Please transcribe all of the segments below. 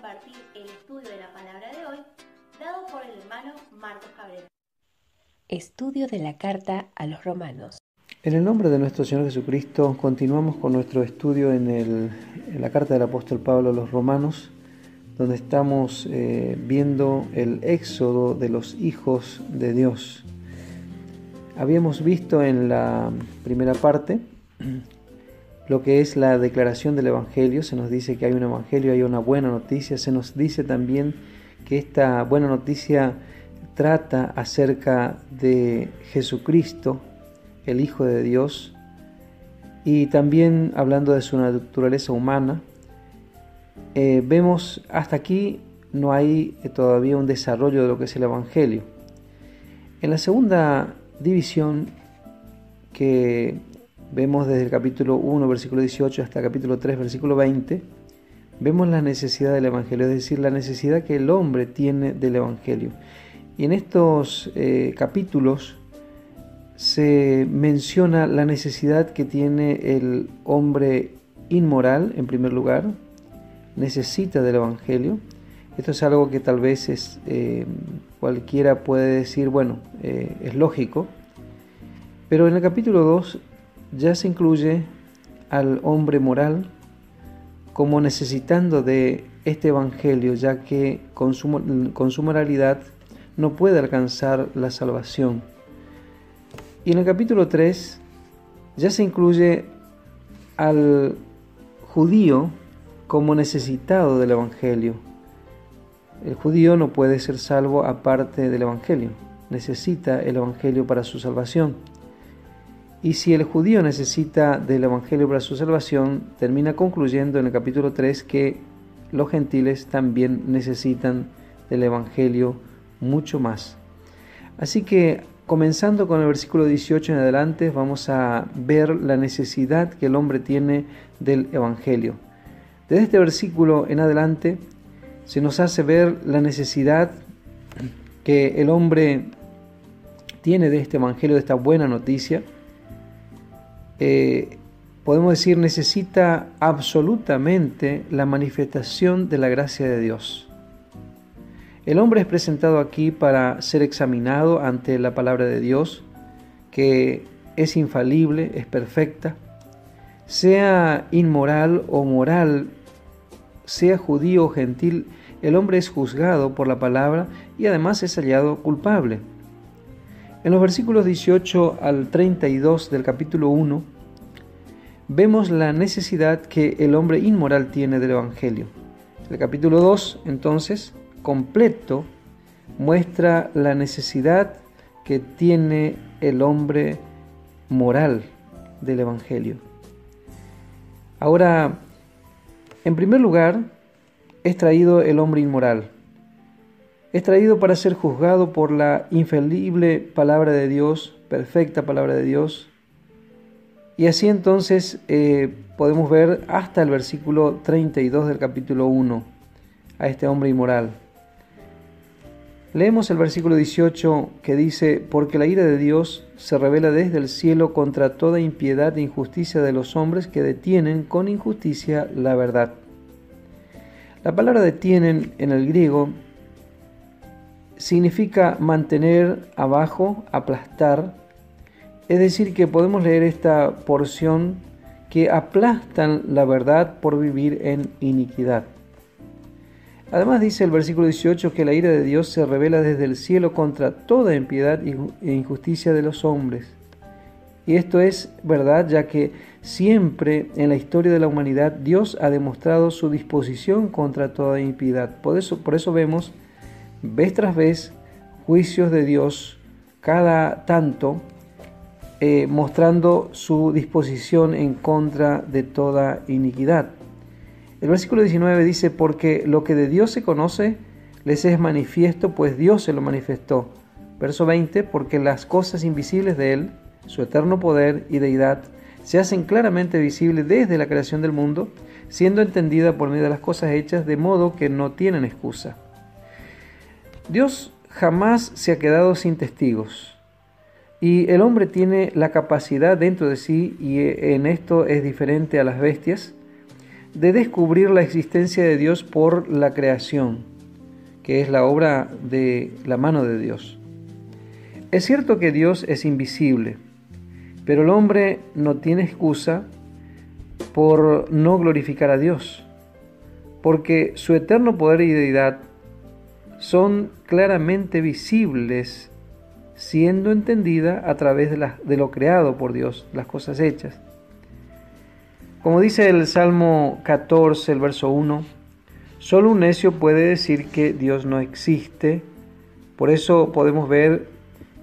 compartir el estudio de la palabra de hoy, dado por el hermano Marcos Cabrera. Estudio de la carta a los romanos. En el nombre de nuestro Señor Jesucristo, continuamos con nuestro estudio en, en la carta del apóstol Pablo a los romanos, donde estamos eh, viendo el éxodo de los hijos de Dios. Habíamos visto en la primera parte lo que es la declaración del Evangelio. Se nos dice que hay un Evangelio, hay una buena noticia. Se nos dice también que esta buena noticia trata acerca de Jesucristo, el Hijo de Dios, y también hablando de su naturaleza humana. Eh, vemos hasta aquí no hay todavía un desarrollo de lo que es el Evangelio. En la segunda división que vemos desde el capítulo 1, versículo 18 hasta el capítulo 3, versículo 20, vemos la necesidad del Evangelio, es decir, la necesidad que el hombre tiene del Evangelio. Y en estos eh, capítulos se menciona la necesidad que tiene el hombre inmoral, en primer lugar, necesita del Evangelio. Esto es algo que tal vez eh, cualquiera puede decir, bueno, eh, es lógico, pero en el capítulo 2 ya se incluye al hombre moral como necesitando de este Evangelio, ya que con su, moralidad no puede alcanzar la salvación. Y en el capítulo 3 ya se incluye al judío como necesitado del Evangelio. El judío no puede ser salvo aparte del Evangelio, necesita el Evangelio para su salvación. Y si el judío necesita del Evangelio para su salvación, termina concluyendo en el capítulo 3 que los gentiles también necesitan del Evangelio mucho más. Así que comenzando con el versículo 18 en adelante, vamos a ver la necesidad que el hombre tiene del Evangelio. Desde este versículo en adelante se nos hace ver la necesidad que el hombre tiene de este Evangelio, de esta buena noticia. Eh, podemos decir, necesita absolutamente la manifestación de la gracia de Dios. El hombre es presentado aquí para ser examinado ante la palabra de Dios, que es infalible, es perfecta. Sea inmoral o moral, sea judío o gentil, el hombre es juzgado por la palabra y además es hallado culpable. En los versículos 18 al 32 del capítulo 1, vemos la necesidad que el hombre inmoral tiene del Evangelio. El capítulo 2, entonces, completo muestra la necesidad que tiene el hombre moral del Evangelio. Ahora, en primer lugar, es traído el hombre inmoral. Es traído para ser juzgado por la infalible palabra de Dios, perfecta palabra de Dios. Y así entonces eh, podemos ver hasta el versículo 32 del capítulo 1 a este hombre inmoral. Leemos el versículo 18 que dice, porque la ira de Dios se revela desde el cielo contra toda impiedad e injusticia de los hombres que detienen con injusticia la verdad. La palabra detienen en el griego significa mantener abajo, aplastar, es decir, que podemos leer esta porción que aplastan la verdad por vivir en iniquidad. Además dice el versículo 18 que la ira de Dios se revela desde el cielo contra toda impiedad e injusticia de los hombres. Y esto es verdad ya que siempre en la historia de la humanidad Dios ha demostrado su disposición contra toda impiedad. Por eso, por eso vemos vez tras vez juicios de Dios cada tanto eh, mostrando su disposición en contra de toda iniquidad. El versículo 19 dice, porque lo que de Dios se conoce les es manifiesto, pues Dios se lo manifestó. Verso 20, porque las cosas invisibles de Él, su eterno poder y deidad, se hacen claramente visibles desde la creación del mundo, siendo entendida por medio de las cosas hechas, de modo que no tienen excusa. Dios jamás se ha quedado sin testigos. Y el hombre tiene la capacidad dentro de sí, y en esto es diferente a las bestias, de descubrir la existencia de Dios por la creación, que es la obra de la mano de Dios. Es cierto que Dios es invisible, pero el hombre no tiene excusa por no glorificar a Dios, porque su eterno poder y deidad son claramente visibles, siendo entendida a través de, de lo creado por Dios, las cosas hechas. Como dice el Salmo 14, el verso 1, solo un necio puede decir que Dios no existe. Por eso podemos ver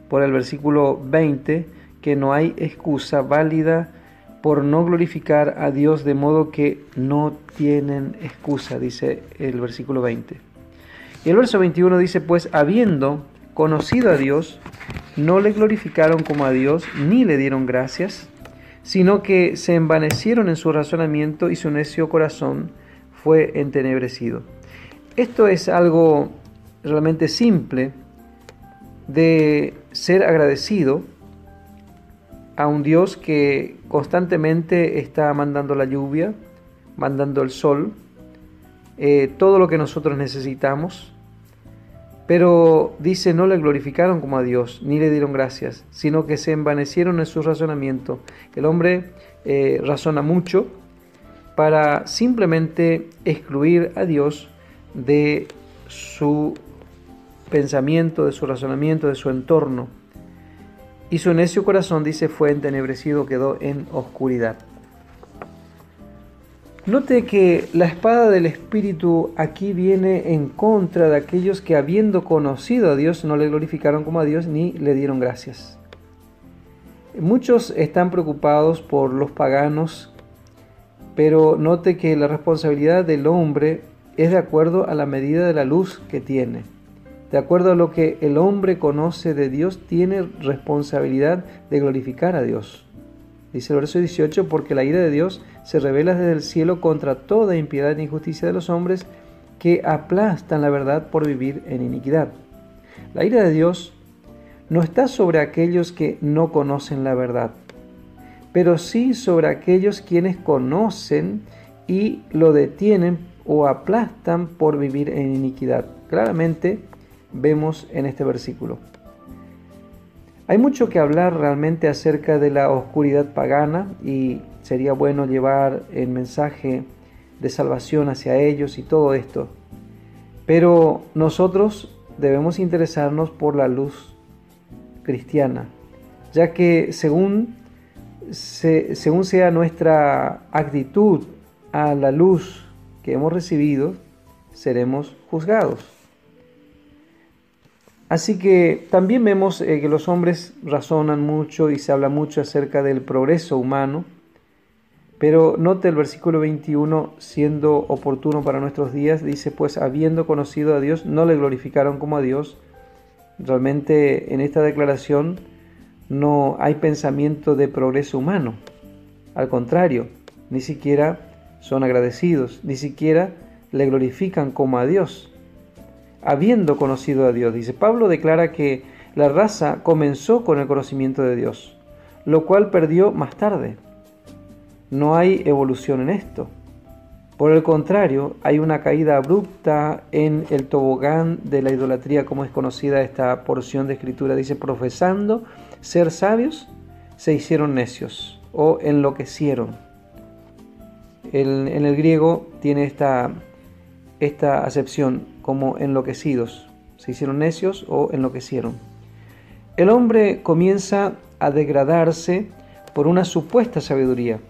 por el versículo 20 que no hay excusa válida por no glorificar a Dios de modo que no tienen excusa, dice el versículo 20. Y el verso 21 dice, pues habiendo conocido a Dios, no le glorificaron como a Dios, ni le dieron gracias, sino que se envanecieron en su razonamiento y su necio corazón fue entenebrecido. Esto es algo realmente simple de ser agradecido a un Dios que constantemente está mandando la lluvia, mandando el sol, eh, todo lo que nosotros necesitamos, pero dice, no le glorificaron como a Dios, ni le dieron gracias, sino que se envanecieron en su razonamiento. El hombre eh, razona mucho para simplemente excluir a Dios de su pensamiento, de su razonamiento, de su entorno. Y su necio corazón, dice, fue entenebrecido, quedó en oscuridad. Note que la espada del Espíritu aquí viene en contra de aquellos que habiendo conocido a Dios no le glorificaron como a Dios ni le dieron gracias. Muchos están preocupados por los paganos, pero note que la responsabilidad del hombre es de acuerdo a la medida de la luz que tiene. De acuerdo a lo que el hombre conoce de Dios, tiene responsabilidad de glorificar a Dios. Dice el verso 18, porque la ira de Dios se revela desde el cielo contra toda impiedad e injusticia de los hombres que aplastan la verdad por vivir en iniquidad. La ira de Dios no está sobre aquellos que no conocen la verdad, pero sí sobre aquellos quienes conocen y lo detienen o aplastan por vivir en iniquidad. Claramente vemos en este versículo. Hay mucho que hablar realmente acerca de la oscuridad pagana y sería bueno llevar el mensaje de salvación hacia ellos y todo esto. Pero nosotros debemos interesarnos por la luz cristiana, ya que según, según sea nuestra actitud a la luz que hemos recibido, seremos juzgados. Así que también vemos eh, que los hombres razonan mucho y se habla mucho acerca del progreso humano, pero note el versículo 21, siendo oportuno para nuestros días, dice, pues habiendo conocido a Dios, no le glorificaron como a Dios. Realmente en esta declaración no hay pensamiento de progreso humano. Al contrario, ni siquiera son agradecidos, ni siquiera le glorifican como a Dios habiendo conocido a Dios. Dice, Pablo declara que la raza comenzó con el conocimiento de Dios, lo cual perdió más tarde. No hay evolución en esto. Por el contrario, hay una caída abrupta en el tobogán de la idolatría, como es conocida esta porción de escritura. Dice, profesando ser sabios, se hicieron necios o enloquecieron. en el griego tiene esta, esta acepción, como enloquecidos, se hicieron necios o enloquecieron. El hombre comienza a degradarse por una supuesta sabiduría,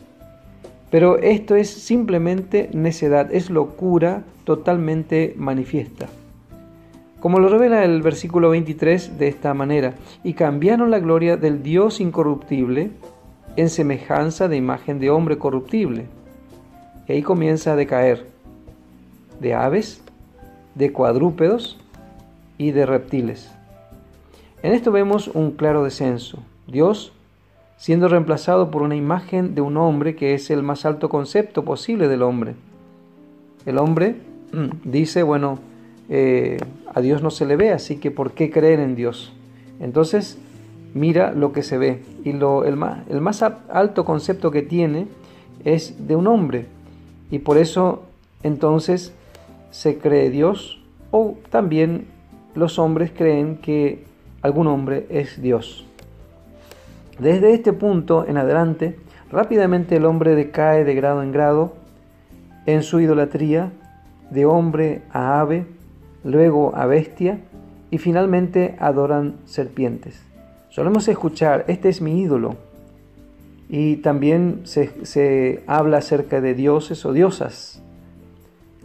pero esto es simplemente necedad, es locura totalmente manifiesta. Como lo revela el versículo 23 de esta manera, y cambiaron la gloria del Dios incorruptible en semejanza de imagen de hombre corruptible. Y ahí comienza a decaer de aves, de cuadrúpedos y de reptiles. En esto vemos un claro descenso. Dios siendo reemplazado por una imagen de un hombre que es el más alto concepto posible del hombre. El hombre mm, dice, bueno, eh, a Dios no se le ve, así que ¿por qué creer en Dios? Entonces mira lo que se ve. Y lo, el, más, el más alto concepto que tiene es de un hombre. Y por eso entonces se cree Dios o también los hombres creen que algún hombre es Dios. Desde este punto en adelante, rápidamente el hombre decae de grado en grado en su idolatría, de hombre a ave, luego a bestia y finalmente adoran serpientes. Solemos escuchar, este es mi ídolo, y también se, habla acerca de dioses o diosas,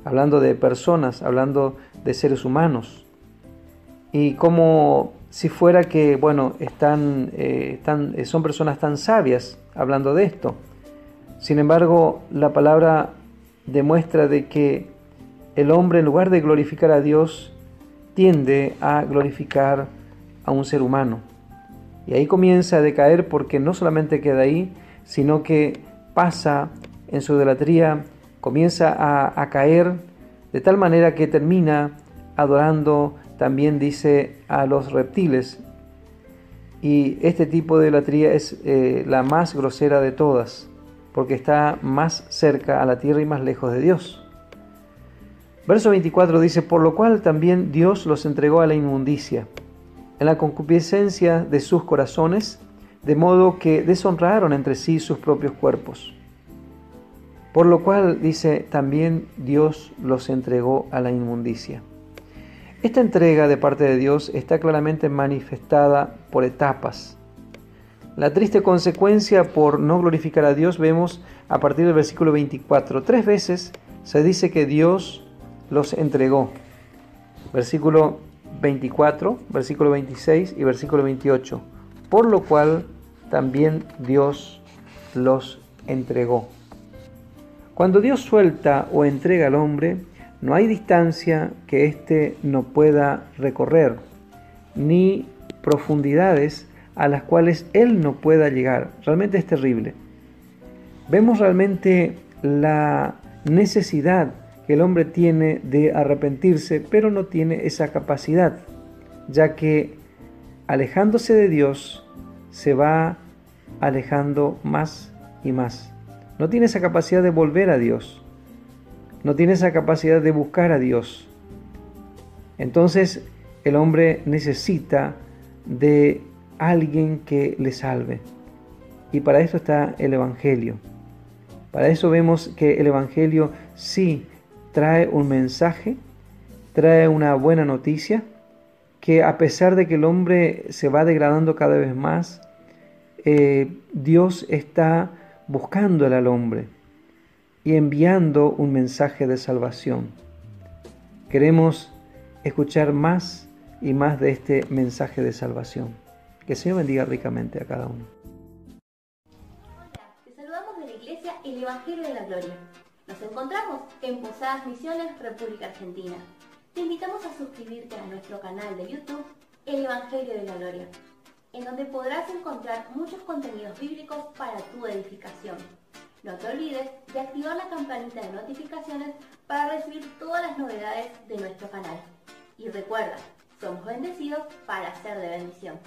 hablando de personas, hablando de seres humanos. Y como si fuera que, bueno, están, eh, están, eh, son personas tan sabias hablando de esto. Sin embargo, la palabra demuestra de que el hombre en lugar de glorificar a Dios, tiende a glorificar a un ser humano. Y ahí comienza a decaer porque no solamente queda ahí, sino que pasa en su idolatría, comienza a, caer de tal manera que termina adorando, también dice, a los reptiles. Y este tipo de idolatría es eh, la más grosera de todas, porque está más cerca a la tierra y más lejos de Dios. Verso 24 dice, por lo cual también Dios los entregó a la inmundicia en la concupiscencia de sus corazones, de modo que deshonraron entre sí sus propios cuerpos. Por lo cual, dice, también Dios los entregó a la inmundicia. Esta entrega de parte de Dios está claramente manifestada por etapas. La triste consecuencia por no glorificar a Dios vemos a partir del versículo 24. Tres veces se dice que Dios los entregó. Versículo 24, versículo 26 y versículo 28. Por lo cual también Dios los entregó. Cuando Dios suelta o entrega al hombre, no hay distancia que éste no pueda recorrer, ni profundidades a las cuales él no pueda llegar. Realmente es terrible. Vemos realmente la necesidad que el hombre tiene de arrepentirse, pero no tiene esa capacidad, ya que alejándose de Dios se va alejando más y más. No tiene esa capacidad de volver a Dios, no tiene esa capacidad de buscar a Dios. Entonces el hombre necesita de alguien que le salve. Y para eso está el Evangelio. Para eso vemos que el Evangelio sí trae un mensaje, trae una buena noticia, que a pesar de que el hombre se va degradando cada vez más, eh, Dios está buscando al hombre y enviando un mensaje de salvación. Queremos escuchar más y más de este mensaje de salvación. Que el Señor bendiga ricamente a cada uno. te saludamos de la Iglesia El Evangelio de la Gloria. Nos encontramos en Posadas Misiones, República Argentina. Te invitamos a suscribirte a nuestro canal de YouTube, El Evangelio de la Gloria, en donde podrás encontrar muchos contenidos bíblicos para tu edificación. No te olvides de activar la campanita de notificaciones para recibir todas las novedades de nuestro canal. Y recuerda, somos bendecidos para ser de bendición.